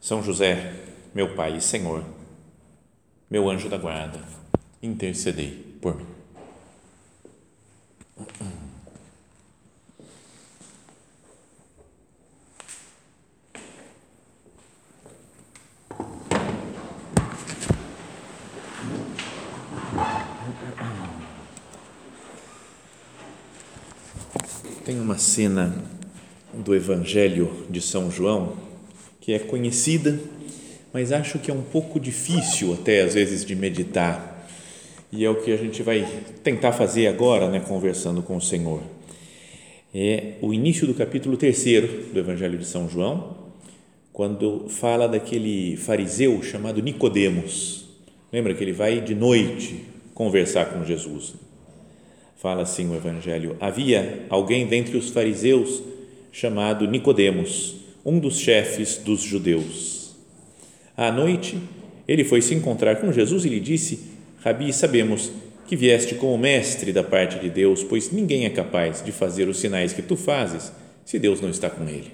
São José, meu Pai e Senhor, meu anjo da guarda, intercedei por mim. Tem uma cena do Evangelho de São João que é conhecida, mas acho que é um pouco difícil até às vezes de meditar. E é o que a gente vai tentar fazer agora, né, conversando com o Senhor. É o início do capítulo 3 do Evangelho de São João, quando fala daquele fariseu chamado Nicodemos. Lembra que ele vai de noite conversar com Jesus Fala assim o evangelho: Havia alguém dentre os fariseus chamado Nicodemos, um dos chefes dos judeus. À noite, ele foi se encontrar com Jesus e lhe disse: Rabi, sabemos que vieste como mestre da parte de Deus, pois ninguém é capaz de fazer os sinais que tu fazes se Deus não está com ele.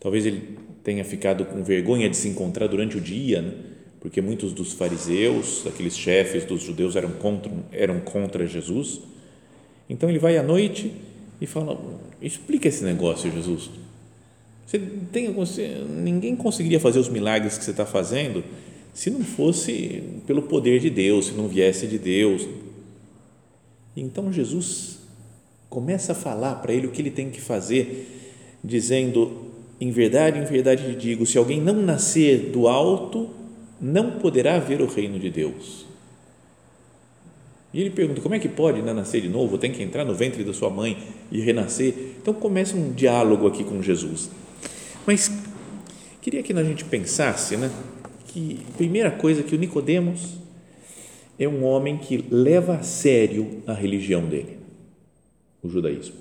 Talvez ele tenha ficado com vergonha de se encontrar durante o dia, né? porque muitos dos fariseus, aqueles chefes dos judeus eram contra, eram contra Jesus. Então ele vai à noite e fala: explica esse negócio, Jesus. Você tem, ninguém conseguiria fazer os milagres que você está fazendo se não fosse pelo poder de Deus, se não viesse de Deus. Então Jesus começa a falar para ele o que ele tem que fazer, dizendo: em verdade, em verdade te digo, se alguém não nascer do alto, não poderá ver o reino de Deus. E ele pergunta: como é que pode né, nascer de novo? Tem que entrar no ventre da sua mãe e renascer? Então começa um diálogo aqui com Jesus. Mas queria que a gente pensasse, né, que primeira coisa que o Nicodemos é um homem que leva a sério a religião dele, o judaísmo.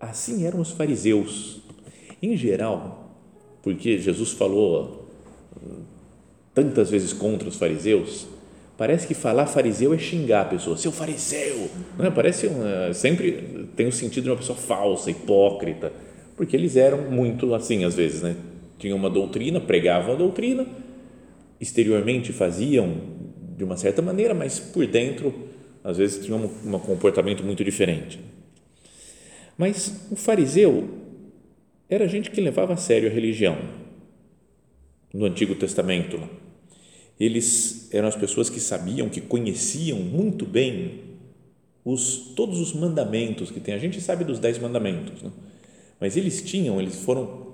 Assim eram os fariseus, em geral, porque Jesus falou tantas vezes contra os fariseus, parece que falar fariseu é xingar a pessoa, seu fariseu, não é? Parece uma, sempre tem o sentido de uma pessoa falsa, hipócrita, porque eles eram muito assim às vezes, né? Tinham uma doutrina, pregavam a doutrina, exteriormente faziam de uma certa maneira, mas por dentro às vezes tinham um, comportamento muito diferente. Mas o fariseu era gente que levava a sério a religião no Antigo Testamento. Eles eram as pessoas que sabiam, que conheciam muito bem os, todos os mandamentos que tem. A gente sabe dos dez mandamentos, né? Mas eles tinham, eles foram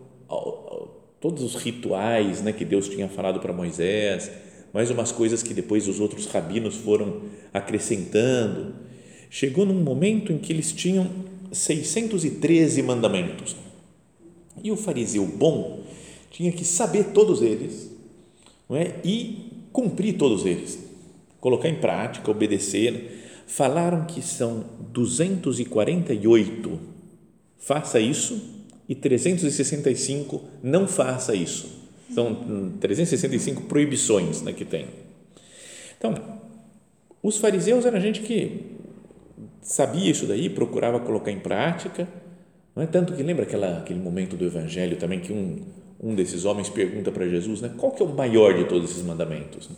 todos os rituais né, que Deus tinha falado para Moisés, mais umas coisas que depois os outros rabinos foram acrescentando. Chegou num momento em que eles tinham 613 mandamentos. E o fariseu bom tinha que saber todos eles não é? e cumprir todos eles, colocar em prática, obedecer. Falaram que são 248, faça isso, e 365, não faça isso. São 365 proibições né, que tem. Então, os fariseus eram gente que sabia isso daí, procurava colocar em prática. Não é tanto que lembra aquela, aquele momento do Evangelho também que um um desses homens pergunta para Jesus, né, qual que é o maior de todos esses mandamentos?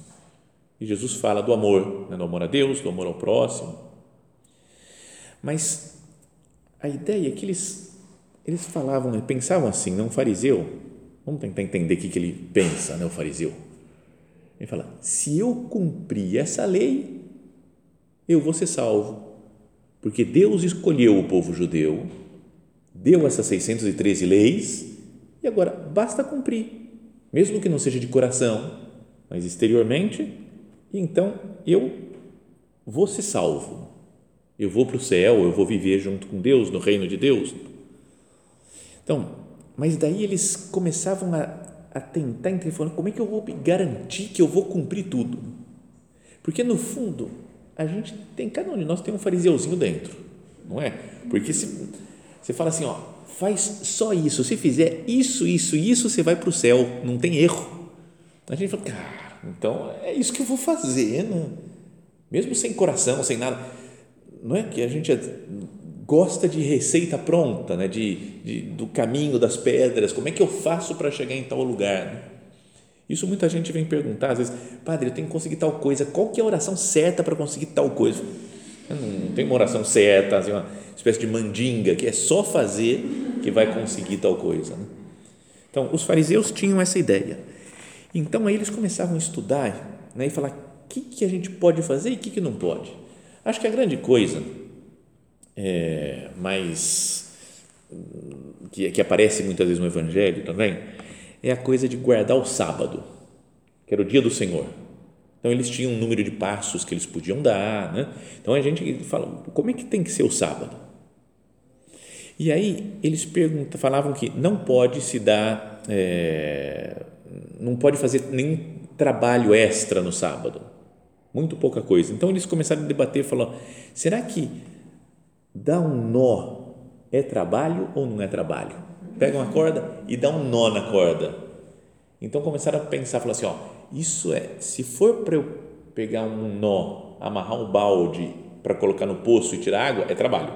E Jesus fala do amor, né, do amor a Deus, do amor ao próximo. Mas a ideia é que eles, eles falavam, né, pensavam assim, não um fariseu, vamos tentar entender o que, que ele pensa, né, o fariseu. Ele fala, se eu cumprir essa lei, eu vou ser salvo, porque Deus escolheu o povo judeu, deu essas 613 leis, e agora, basta cumprir, mesmo que não seja de coração, mas exteriormente, e então eu vou ser salvo. Eu vou para o céu, eu vou viver junto com Deus, no reino de Deus. Então, mas daí eles começavam a, a tentar entender, falando, como é que eu vou garantir que eu vou cumprir tudo? Porque no fundo, a gente tem, cada um de nós tem um fariseuzinho dentro, não é? Porque se você fala assim, ó, faz só isso, se fizer isso, isso, isso, você vai para o céu, não tem erro. A gente fala, cara, então é isso que eu vou fazer, né? mesmo sem coração, sem nada. Não é que a gente gosta de receita pronta, né? de, de do caminho das pedras, como é que eu faço para chegar em tal lugar? Né? Isso muita gente vem perguntar, às vezes, padre, eu tenho que conseguir tal coisa, qual que é a oração certa para conseguir tal coisa? Não, não tem uma oração certa, assim, uma espécie de mandinga, que é só fazer que vai conseguir tal coisa. Né? Então, os fariseus tinham essa ideia. Então, aí eles começavam a estudar né, e falar o que, que a gente pode fazer e o que, que não pode. Acho que a grande coisa é, mais que, que aparece muitas vezes no Evangelho também é a coisa de guardar o sábado, que era o dia do Senhor. Então eles tinham um número de passos que eles podiam dar, né? Então a gente fala, como é que tem que ser o sábado? E aí eles perguntam, falavam que não pode se dar, é, não pode fazer nenhum trabalho extra no sábado, muito pouca coisa. Então eles começaram a debater, falou, será que dar um nó é trabalho ou não é trabalho? Pega uma corda e dá um nó na corda. Então começaram a pensar, falar assim, ó, isso é, se for para eu pegar um nó, amarrar um balde para colocar no poço e tirar água, é trabalho.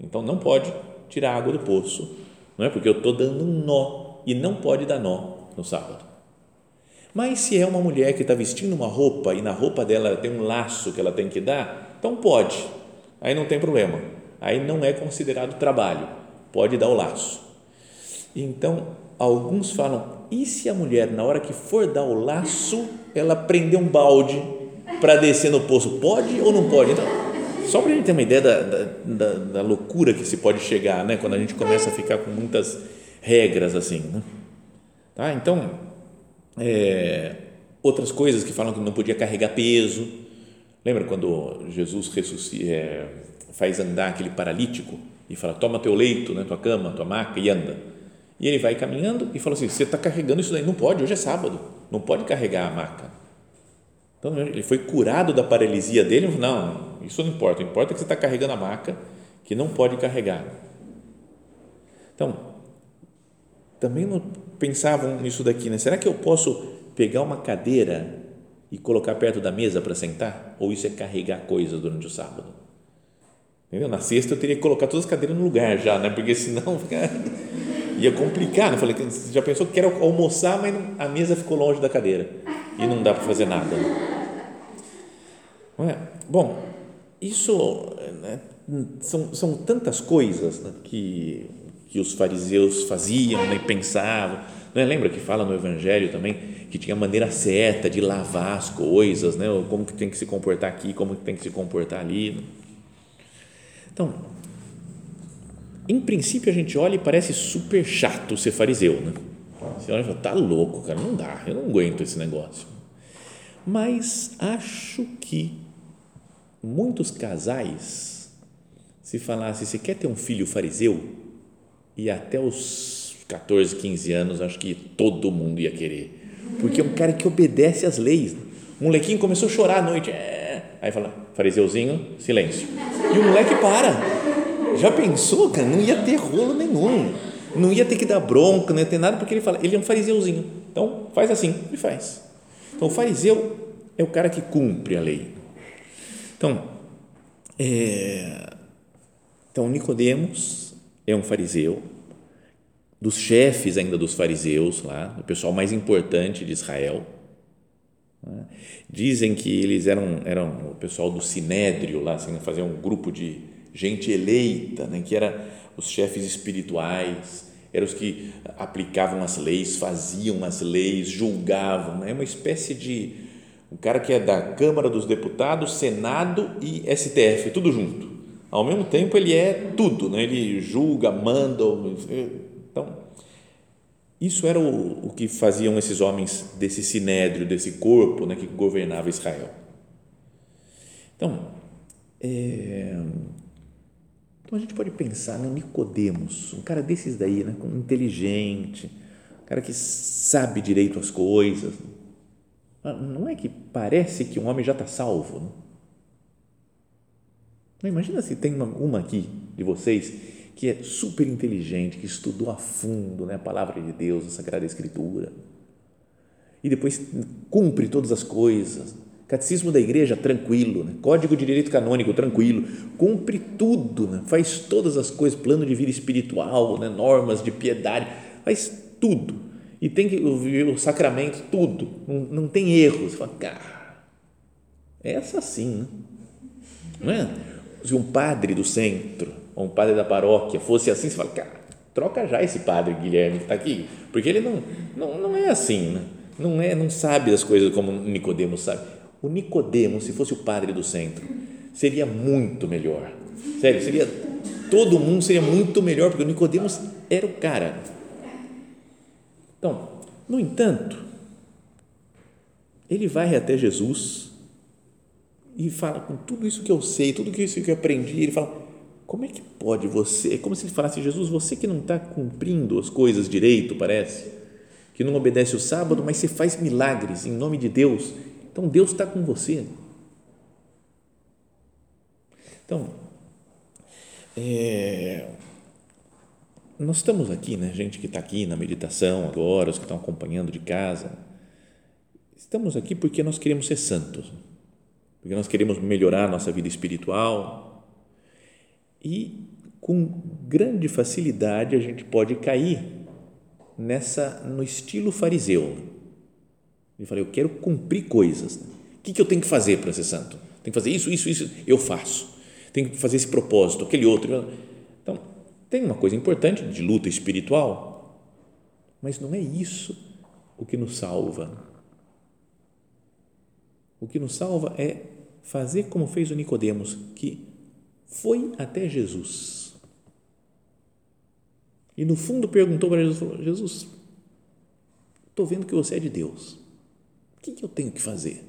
Então não pode tirar água do poço, não é? Porque eu estou dando um nó e não pode dar nó no sábado. Mas se é uma mulher que está vestindo uma roupa e na roupa dela tem um laço que ela tem que dar, então pode, aí não tem problema, aí não é considerado trabalho, pode dar o laço. Então, alguns falam, e se a mulher, na hora que for dar o laço, ela prender um balde para descer no poço? Pode ou não pode? Então, só para a gente ter uma ideia da, da, da, loucura que se pode chegar, né? quando a gente começa a ficar com muitas regras assim. Né? Tá? Então, é, outras coisas que falam que não podia carregar peso. Lembra quando Jesus ressuscita, é, faz andar aquele paralítico e fala: toma teu leito, né, tua cama, tua maca e anda e ele vai caminhando e fala assim: Você está carregando isso daí? Não pode, hoje é sábado, não pode carregar a maca. Então ele foi curado da paralisia dele. Não, isso não importa, o importa é que você está carregando a maca que não pode carregar. Então, também não pensavam nisso daqui, né? Será que eu posso pegar uma cadeira e colocar perto da mesa para sentar? Ou isso é carregar coisas durante o sábado? Entendeu? Na sexta eu teria que colocar todas as cadeiras no lugar já, né? Porque senão ia complicar. Né? Falei, já pensou que quer almoçar, mas a mesa ficou longe da cadeira e não dá para fazer nada. Não é? Bom, isso né, são, são tantas coisas né, que, que os fariseus faziam né, e pensavam. é? Lembra que fala no Evangelho também que tinha maneira certa de lavar as coisas, né? como que tem que se comportar aqui, como que tem que se comportar ali. Né? Então, em princípio, a gente olha e parece super chato ser fariseu, né? Você olha e fala, tá louco, cara, não dá, eu não aguento esse negócio. Mas acho que muitos casais, se falasse, você quer ter um filho fariseu? E até os 14, 15 anos, acho que todo mundo ia querer. Porque é um cara que obedece às leis. Um molequinho começou a chorar à noite. É. Aí fala, fariseuzinho, silêncio. E o moleque para já pensou, cara? Não ia ter rolo nenhum. Não ia ter que dar bronca, não ia ter nada, porque ele fala, ele é um fariseuzinho. Então, faz assim, ele faz. Então, o fariseu é o cara que cumpre a lei. Então, é, então Nicodemos é um fariseu, dos chefes ainda dos fariseus lá, o pessoal mais importante de Israel. Né? Dizem que eles eram, eram o pessoal do Sinédrio lá, assim, faziam um grupo de gente eleita, né, que eram os chefes espirituais, eram os que aplicavam as leis, faziam as leis, julgavam, né, é uma espécie de o cara que é da Câmara dos Deputados, Senado e STF, tudo junto. Ao mesmo tempo ele é tudo, né? ele julga, manda, então isso era o, o que faziam esses homens desse sinédrio, desse corpo né, que governava Israel. Então, é, Então a gente pode pensar no Nicodemos, um cara desses daí, né, inteligente, um cara que sabe direito as coisas. Não é que parece que um homem já está salvo? Não? Não, imagina se tem uma, uma aqui de vocês que é super inteligente, que estudou a fundo né, a palavra de Deus, a Sagrada Escritura, e depois cumpre todas as coisas, Catecismo da igreja, tranquilo. Né? Código de direito canônico, tranquilo. Cumpre tudo, né? faz todas as coisas, plano de vida espiritual, né? normas de piedade, faz tudo. E tem que ouvir o sacramento, tudo. Não, não tem erros. Você fala, cara, essa sim, né? não é? Se um padre do centro, ou um padre da paróquia fosse assim, você fala, cara, troca já esse padre Guilherme que está aqui, porque ele não, não, não é assim, né? não é, não sabe as coisas como Nicodemos sabe o Nicodemo, se fosse o padre do centro, seria muito melhor. Sério, seria todo mundo seria muito melhor porque o Nicodemos era o cara. Então, no entanto, ele vai até Jesus e fala com tudo isso que eu sei, tudo isso que eu aprendi, ele fala: como é que pode você? É como se ele falasse: Jesus, você que não está cumprindo as coisas direito, parece, que não obedece o sábado, mas você faz milagres em nome de Deus então Deus está com você. Então, é, nós estamos aqui, né, gente que está aqui na meditação agora, os que estão acompanhando de casa, estamos aqui porque nós queremos ser santos, porque nós queremos melhorar a nossa vida espiritual e com grande facilidade a gente pode cair nessa no estilo fariseu ele fala, eu quero cumprir coisas. O que, que eu tenho que fazer para ser santo? Tem que fazer isso, isso, isso, eu faço. Tenho que fazer esse propósito, aquele outro. Então, tem uma coisa importante de luta espiritual, mas não é isso o que nos salva. O que nos salva é fazer como fez o Nicodemos, que foi até Jesus. E no fundo perguntou para Jesus, Jesus, estou vendo que você é de Deus que, que eu tenho que fazer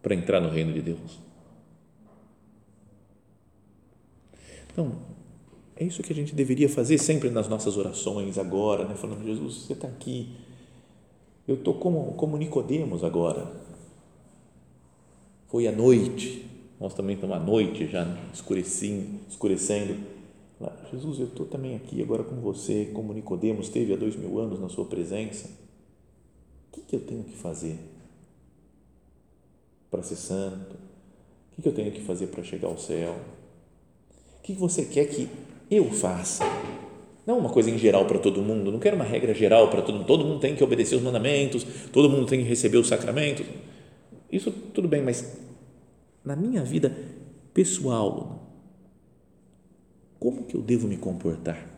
para entrar no reino de Deus? Então, é isso que a gente deveria fazer sempre nas nossas orações agora, né? falando, Jesus, você está aqui, eu estou como, como Nicodemos agora, foi à noite, nós também estamos à noite já escurecendo, escurecendo, Jesus, eu estou também aqui agora com você, como Nicodemos teve há dois mil anos na sua presença, o que, que eu tenho que fazer? para ser santo? O que eu tenho que fazer para chegar ao céu? O que você quer que eu faça? Não uma coisa em geral para todo mundo, não quero uma regra geral para todo mundo, todo mundo tem que obedecer os mandamentos, todo mundo tem que receber os sacramentos. Isso tudo bem, mas na minha vida pessoal, como que eu devo me comportar?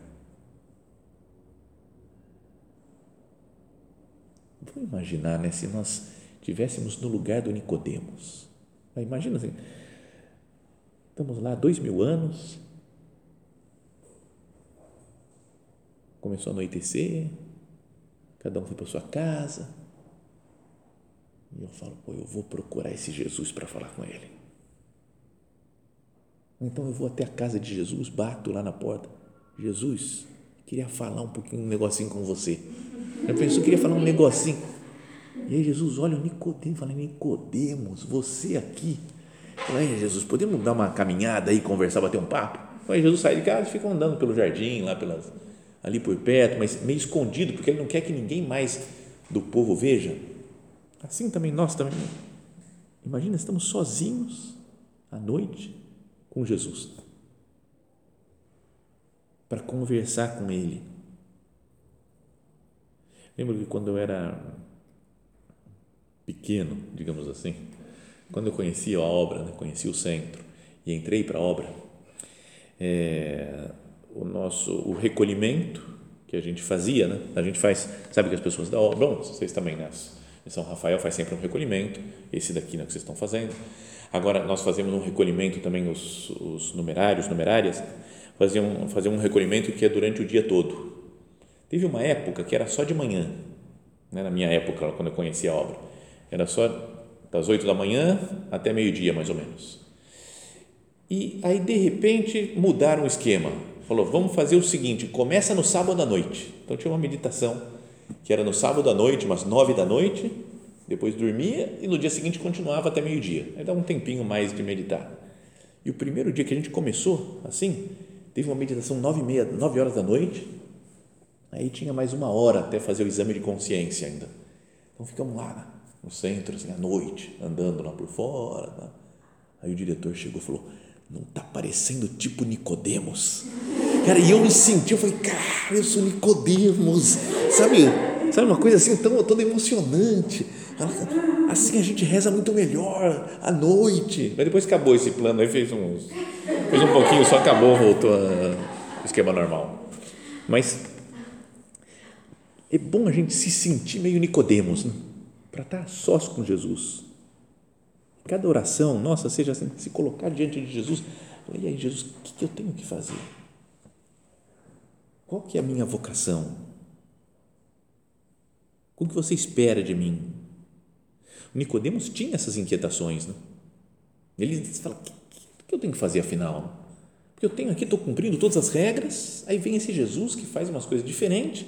Vamos imaginar, né, se nós estivéssemos no lugar do Nicodemos. Imagina assim, estamos lá dois mil anos, começou a anoitecer, cada um foi para sua casa, e eu falo, pô, eu vou procurar esse Jesus para falar com ele. Então eu vou até a casa de Jesus, bato lá na porta, Jesus, queria falar um pouquinho, um negocinho com você. Eu pensei, eu queria falar um negocinho e aí Jesus olha o Nicodemos, fala, Nicodemos, você aqui. Fala, aí Jesus, podemos dar uma caminhada aí, conversar, bater um papo? Aí Jesus sai de casa e fica andando pelo jardim, lá pelas, ali por perto, mas meio escondido, porque ele não quer que ninguém mais do povo veja. Assim também nós também. Imagina, estamos sozinhos à noite com Jesus para conversar com Ele. Lembro que quando eu era pequeno, digamos assim, quando eu conheci a obra, né, conheci o centro e entrei para a obra, é, o nosso o recolhimento que a gente fazia, né? A gente faz, sabe que as pessoas da obra, bom, vocês também, né? São Rafael faz sempre um recolhimento, esse daqui né, que vocês estão fazendo. Agora nós fazemos um recolhimento também os, os numerários, numerárias, faziam faziam um recolhimento que é durante o dia todo. Teve uma época que era só de manhã, né? na minha época quando eu conheci a obra era só das 8 da manhã até meio-dia, mais ou menos. E aí, de repente, mudaram o esquema. Falou, vamos fazer o seguinte, começa no sábado à noite. Então, tinha uma meditação que era no sábado à noite, umas nove da noite, depois dormia e no dia seguinte continuava até meio-dia. Aí dava um tempinho mais de meditar. E o primeiro dia que a gente começou assim, teve uma meditação nove e meia, nove horas da noite, aí tinha mais uma hora até fazer o exame de consciência ainda. Então ficamos lá no centro, assim, à noite, andando lá por fora. Tá? Aí o diretor chegou e falou, não está parecendo tipo Nicodemos? Cara, e eu me senti, eu falei, cara, eu sou Nicodemos, sabe? Sabe uma coisa assim tão, tão emocionante. Assim a gente reza muito melhor à noite. Mas depois acabou esse plano, aí fez uns, fez um pouquinho, só acabou, voltou ao esquema normal. Mas é bom a gente se sentir meio Nicodemos, né? para estar sós com Jesus. Cada oração, nossa, seja assim, se colocar diante de Jesus, e aí Jesus, o que eu tenho que fazer? Qual que é a minha vocação? O que você espera de mim? Nicodemos tinha essas inquietações, né? Ele fala, o que eu tenho que fazer afinal? Porque eu tenho aqui, estou cumprindo todas as regras, aí vem esse Jesus que faz umas coisas diferentes,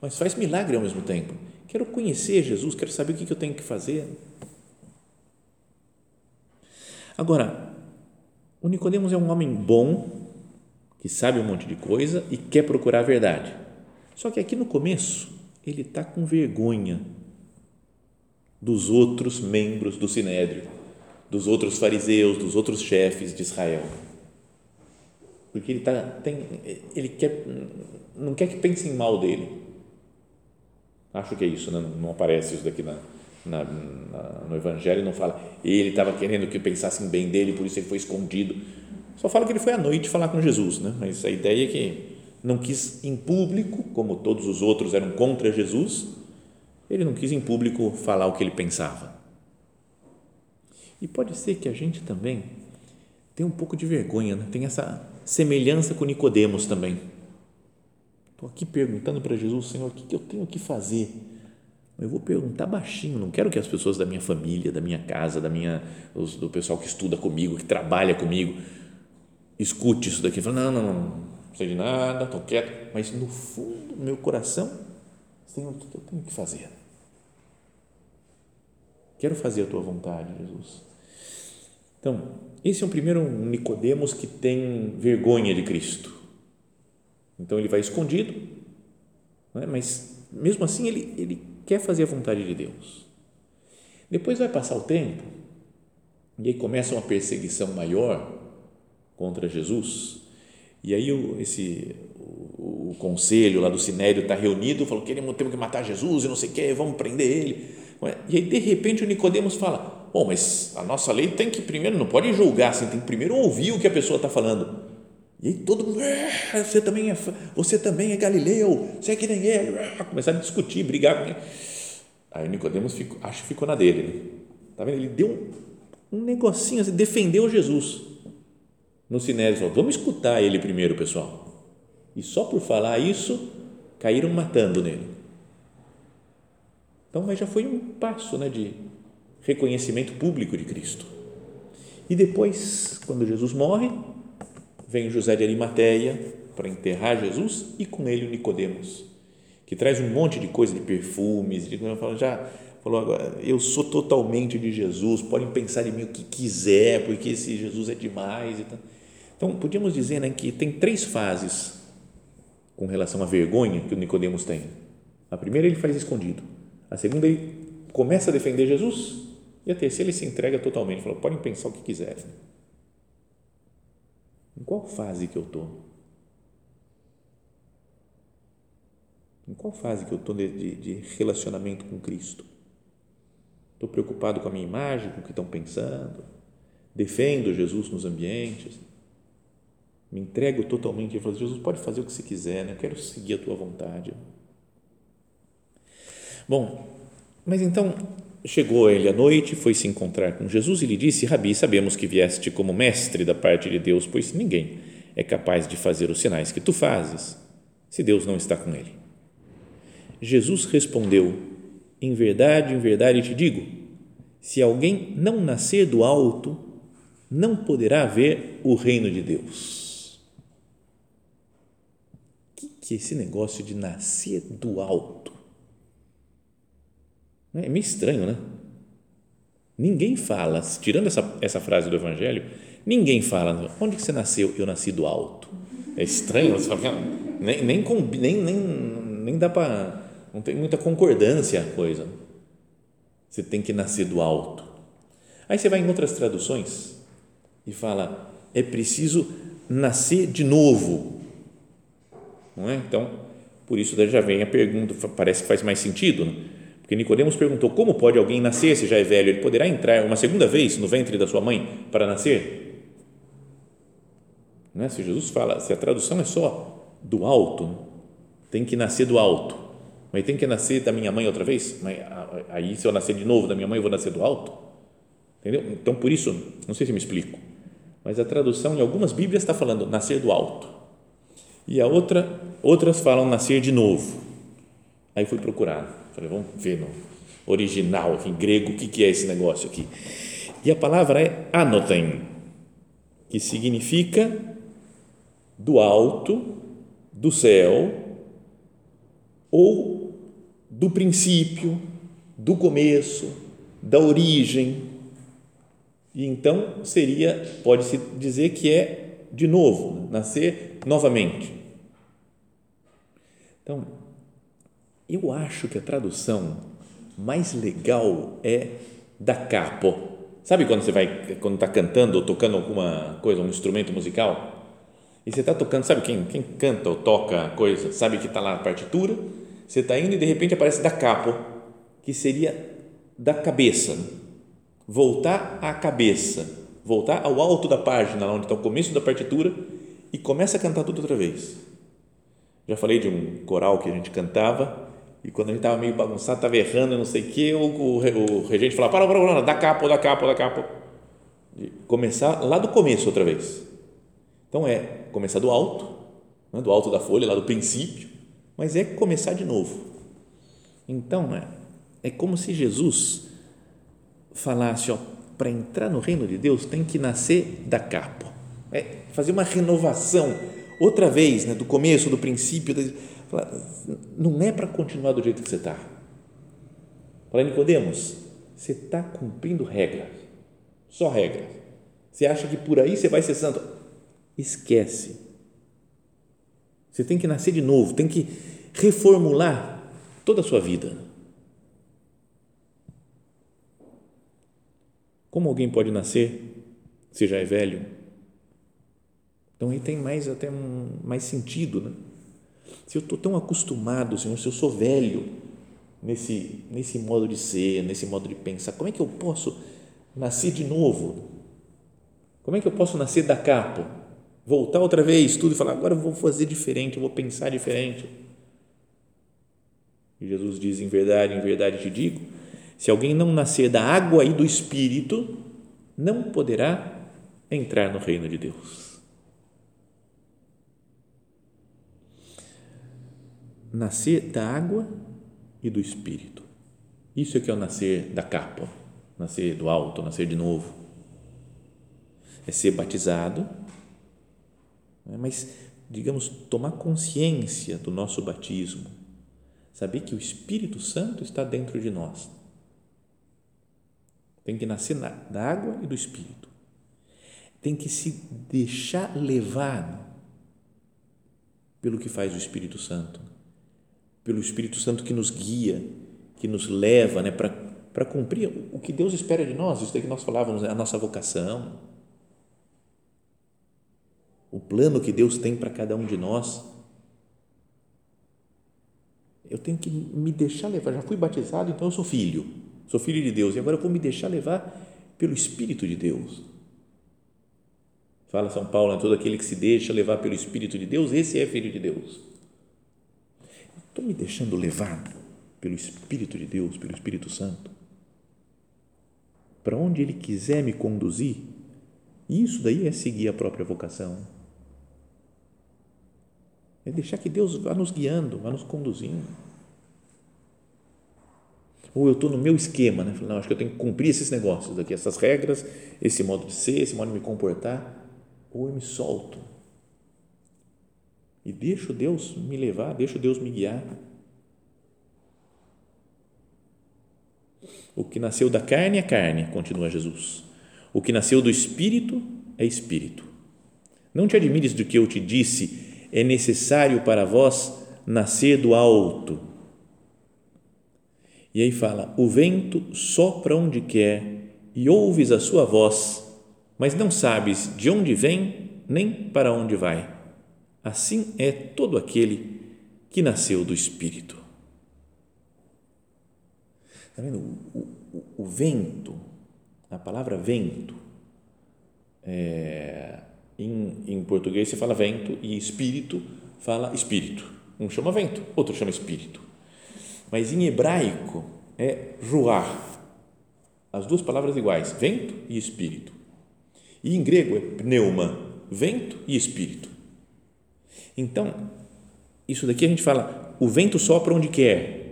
mas faz milagre ao mesmo tempo. Quero conhecer Jesus, quero saber o que eu tenho que fazer. Agora, o Nicodemos é um homem bom, que sabe um monte de coisa e quer procurar a verdade. Só que aqui no começo, ele está com vergonha dos outros membros do Sinédrio, dos outros fariseus, dos outros chefes de Israel. Porque ele, tá, tem, ele quer, não quer que pensem mal dele Acho que é isso, né? não aparece isso daqui na, na, na, no Evangelho, não fala ele estava querendo que pensassem bem dele, por isso ele foi escondido. Só fala que ele foi à noite falar com Jesus, né? mas a ideia é que não quis em público, como todos os outros eram contra Jesus, ele não quis em público falar o que ele pensava. E pode ser que a gente também tenha um pouco de vergonha, né? tem essa semelhança com Nicodemos também Estou aqui perguntando para Jesus, Senhor, o que, eu tenho que fazer? Eu vou perguntar baixinho, não quero que as pessoas da minha família, da minha casa, da minha, do pessoal que estuda comigo, que trabalha comigo, escute isso daqui. Fala, não, não, não, não sei de nada, estou quieto. Mas no fundo do meu coração, Senhor, o que eu tenho que fazer? Quero fazer a tua vontade, Jesus. Então, esse é o primeiro Nicodemos que tem vergonha de Cristo então ele vai escondido, é? mas mesmo assim ele, ele quer fazer a vontade de Deus. Depois vai passar o tempo e aí começa uma perseguição maior contra Jesus. E aí esse, o, conselho lá do Sinério está reunido, falou, queremos, temos que matar Jesus e não sei o que, vamos prender ele. E aí de repente o Nicodemos fala, bom, mas a nossa lei tem que primeiro, não pode julgar, assim, tem que primeiro ouvir o que a pessoa está falando. E aí todo mundo, ah, você também é, você também é Galileu, você é que nem ele. Ah, começaram a discutir, brigar com ele. Aí Nicodemos ficou, acho que ficou na dele. Né? Tá vendo? Ele deu um, um negocinho, assim, defendeu Jesus no Sinédrio. Falou, vamos escutar ele primeiro, pessoal. E só por falar isso, caíram matando nele. Então, mas já foi um passo né, de reconhecimento público de Cristo. E depois, quando Jesus morre, vem José de Arimateia para enterrar Jesus e com ele o Nicodemos, que traz um monte de coisa de perfumes, de já falou agora, eu sou totalmente de Jesus, podem pensar em mim o que quiser, porque esse Jesus é demais então, então podíamos dizer né, que tem três fases com relação à vergonha que o Nicodemos tem. A primeira ele faz escondido, a segunda ele começa a defender Jesus e a terceira ele se entrega totalmente, falou, podem pensar o que quiserem. Em qual fase que eu estou? Em qual fase que eu estou de, de relacionamento com Cristo? Estou preocupado com a minha imagem, com o que estão pensando? Defendo Jesus nos ambientes? Me entrego totalmente e falo, Jesus, pode fazer o que você quiser, né? eu quero seguir a tua vontade. Bom, mas então Chegou ele à noite, foi se encontrar com Jesus e lhe disse: Rabi, sabemos que vieste como mestre da parte de Deus, pois ninguém é capaz de fazer os sinais que tu fazes, se Deus não está com ele. Jesus respondeu: Em verdade, em verdade te digo, se alguém não nascer do alto, não poderá ver o reino de Deus. O que, esse negócio de nascer do alto? É meio estranho, né? Ninguém fala, tirando essa, essa frase do Evangelho, ninguém fala, onde que você nasceu? Eu nasci do alto. É estranho, nem, nem, nem, nem, nem dá para, não tem muita concordância a coisa. Você tem que nascer do alto. Aí você vai em outras traduções e fala, é preciso nascer de novo. Não é? Então, por isso já vem a pergunta, parece que faz mais sentido, né? Porque Nicodemos perguntou: como pode alguém nascer se já é velho? Ele poderá entrar uma segunda vez no ventre da sua mãe para nascer? Não é? Se Jesus fala, se a tradução é só do alto, tem que nascer do alto, mas tem que nascer da minha mãe outra vez? Mas aí, se eu nascer de novo da minha mãe, eu vou nascer do alto? Entendeu? Então, por isso, não sei se me explico, mas a tradução em algumas Bíblias está falando nascer do alto, e a outra, outras falam nascer de novo. Aí fui procurar Falei, vamos ver no original, em grego, o que, é esse negócio aqui. E a palavra é anotem, que significa do alto, do céu, ou do princípio, do começo, da origem. E então seria, pode-se dizer que é de novo, nascer novamente. Então, eu acho que a tradução mais legal é da capo. Sabe quando você vai, quando está cantando ou tocando alguma coisa, um instrumento musical? E você está tocando, sabe quem, quem canta ou toca coisa? Sabe que está lá a partitura? Você está indo e de repente aparece da capo, que seria da cabeça. Voltar à cabeça, voltar ao alto da página, onde está o começo da partitura, e começa a cantar tudo outra vez. Já falei de um coral que a gente cantava e quando a gente estava meio bagunçado, estava errando, não sei o quê, o, o, regente falava: para, para, para, dá capa, dá capa, dá capa. começar lá do começo outra vez. Então é começar do alto, né, do alto da folha, lá do princípio, mas é começar de novo. Então é, é como se Jesus falasse: ó, para entrar no reino de Deus tem que nascer da capa. É fazer uma renovação outra vez, né, do começo, do princípio não é para continuar do jeito que você está. Fala, Nicodemos, você está cumprindo regras, só regras. Você acha que por aí você vai ser santo? Esquece. Você tem que nascer de novo, tem que reformular toda a sua vida. Como alguém pode nascer se já é velho? Então aí tem mais até um, mais sentido, né? Se eu estou tão acostumado, Senhor, se eu sou velho nesse, nesse modo de ser, nesse modo de pensar, como é que eu posso nascer de novo? Como é que eu posso nascer da capa? Voltar outra vez tudo e falar, agora eu vou fazer diferente, eu vou pensar diferente. E Jesus diz: em verdade, em verdade te digo, se alguém não nascer da água e do espírito, não poderá entrar no reino de Deus. Nascer da água e do Espírito. Isso é que é o nascer da capa, nascer do alto, nascer de novo. É ser batizado, né? mas, digamos, tomar consciência do nosso batismo, saber que o Espírito Santo está dentro de nós. Tem que nascer da água e do Espírito. Tem que se deixar levar pelo que faz o Espírito Santo pelo Espírito Santo que nos guia, que nos leva né, para cumprir o que Deus espera de nós, isso daí que nós falávamos, né, a nossa vocação, o plano que Deus tem para cada um de nós. Eu tenho que me deixar levar, já fui batizado, então eu sou filho, sou filho de Deus, e agora eu vou me deixar levar pelo Espírito de Deus. Fala São Paulo, né, todo aquele que se deixa levar pelo Espírito de Deus, esse é filho de Deus. Estou me deixando levar pelo Espírito de Deus, pelo Espírito Santo? Para onde Ele quiser me conduzir? Isso daí é seguir a própria vocação. É deixar que Deus vá nos guiando, vá nos conduzindo. Ou eu estou no meu esquema, né? Não, acho que eu tenho que cumprir esses negócios aqui, essas regras, esse modo de ser, esse modo de me comportar. Ou eu me solto e deixo Deus me levar, deixo Deus me guiar. O que nasceu da carne é carne, continua Jesus. O que nasceu do espírito é espírito. Não te admires do que eu te disse, é necessário para vós nascer do alto. E aí fala: o vento sopra onde quer e ouves a sua voz, mas não sabes de onde vem nem para onde vai. Assim é todo aquele que nasceu do Espírito. Está vendo? O, o, o, vento, a palavra vento, é, em, em português se fala vento e espírito fala espírito. Um chama vento, outro chama espírito. Mas em hebraico é ruar. As duas palavras iguais, vento e espírito. E em grego é pneuma, vento e espírito. Então, isso daqui a gente fala, o vento sopra onde quer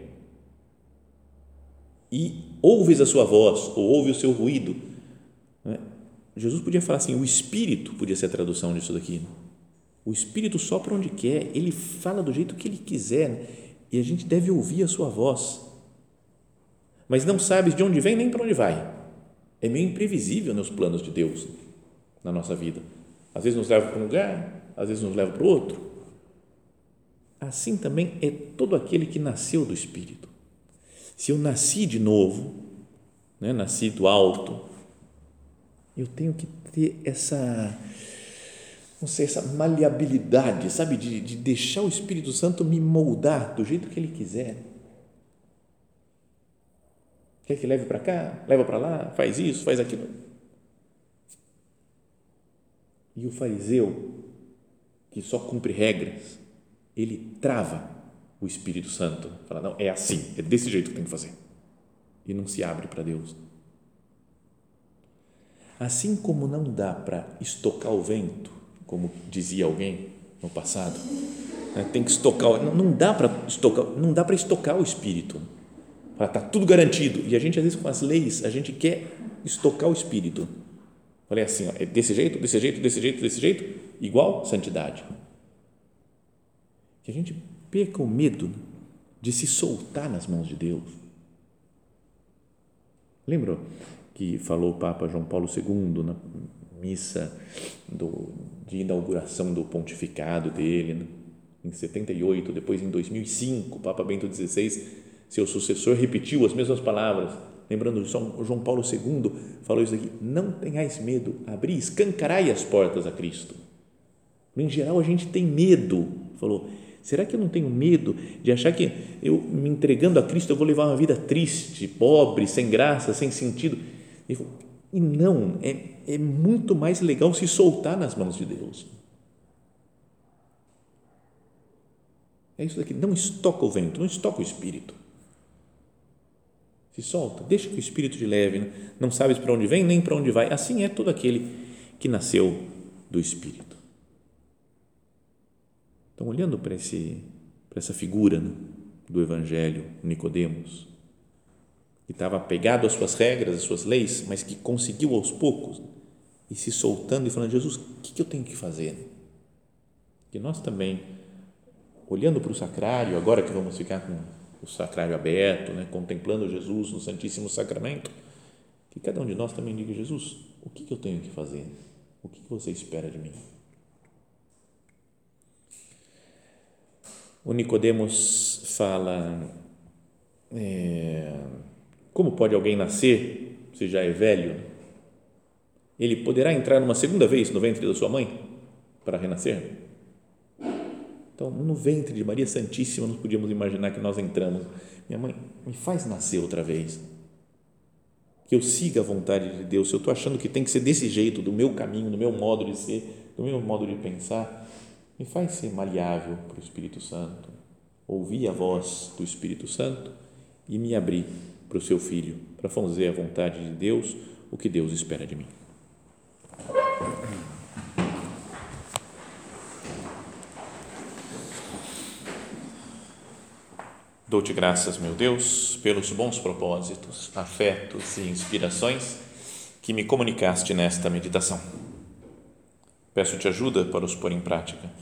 e ouves a sua voz ou ouve o seu ruído. É? Jesus podia falar assim, o Espírito podia ser a tradução disso daqui. O Espírito sopra onde quer, ele fala do jeito que ele quiser e a gente deve ouvir a sua voz. Mas não sabes de onde vem nem para onde vai. É meio imprevisível nos planos de Deus na nossa vida. Às vezes nos leva para um lugar, às vezes nos leva para outro assim também é todo aquele que nasceu do Espírito. Se eu nasci de novo, né, nasci do alto, eu tenho que ter essa, não sei, essa maleabilidade, sabe, de, de deixar o Espírito Santo me moldar do jeito que ele quiser. Quer que leve para cá, leva para lá, faz isso, faz aquilo. E o fariseu, que só cumpre regras, ele trava o Espírito Santo. Fala, não, é assim, é desse jeito que tem que fazer. E não se abre para Deus. Assim como não dá para estocar o vento, como dizia alguém no passado, né? tem que estocar, não, não dá para estocar, não dá para estocar o Espírito. Está tudo garantido. E a gente, às vezes, com as leis, a gente quer estocar o Espírito. Falei assim, ó, é desse jeito, desse jeito, desse jeito, desse jeito, igual santidade que a gente perca o medo de se soltar nas mãos de Deus. Lembra que falou o Papa João Paulo II na missa do, de inauguração do pontificado dele, né? em 78, depois em 2005, o Papa Bento XVI, seu sucessor, repetiu as mesmas palavras. Lembrando, João Paulo II falou isso aqui: não tenhais medo, abri, escancarai as portas a Cristo. Em geral, a gente tem medo, falou, Será que eu não tenho medo de achar que eu me entregando a Cristo eu vou levar uma vida triste, pobre, sem graça, sem sentido? E não, é, é muito mais legal se soltar nas mãos de Deus. É isso daqui, não estoca o vento, não estoca o espírito. Se solta, deixa que o espírito te leve, não sabes para onde vem nem para onde vai. Assim é todo aquele que nasceu do espírito. Então, olhando para, esse, para essa figura né, do Evangelho, Nicodemos, que estava apegado às suas regras, às suas leis, mas que conseguiu aos poucos né, e se soltando e falando, Jesus, o que, que eu tenho que fazer? Que nós também, olhando para o sacrário, agora que vamos ficar com o sacrário aberto, né, contemplando Jesus no Santíssimo Sacramento, que cada um de nós também diga, Jesus, o que, que eu tenho que fazer? O que, que você espera de mim? O Nicodemos fala é, como pode alguém nascer se já é velho? Ele poderá entrar uma segunda vez no ventre da sua mãe para renascer? Então, no ventre de Maria Santíssima, nós podíamos imaginar que nós entramos. Minha mãe, me faz nascer outra vez. Que eu siga a vontade de Deus. Eu estou achando que tem que ser desse jeito, do meu caminho, do meu modo de ser, do meu modo de pensar, me faz ser maleável para o Espírito Santo, ouvir a voz do Espírito Santo e me abrir para o seu Filho, para fazer a vontade de Deus, o que Deus espera de mim. Dou-te graças, meu Deus, pelos bons propósitos, afetos e inspirações que me comunicaste nesta meditação. Peço-te ajuda para os pôr em prática.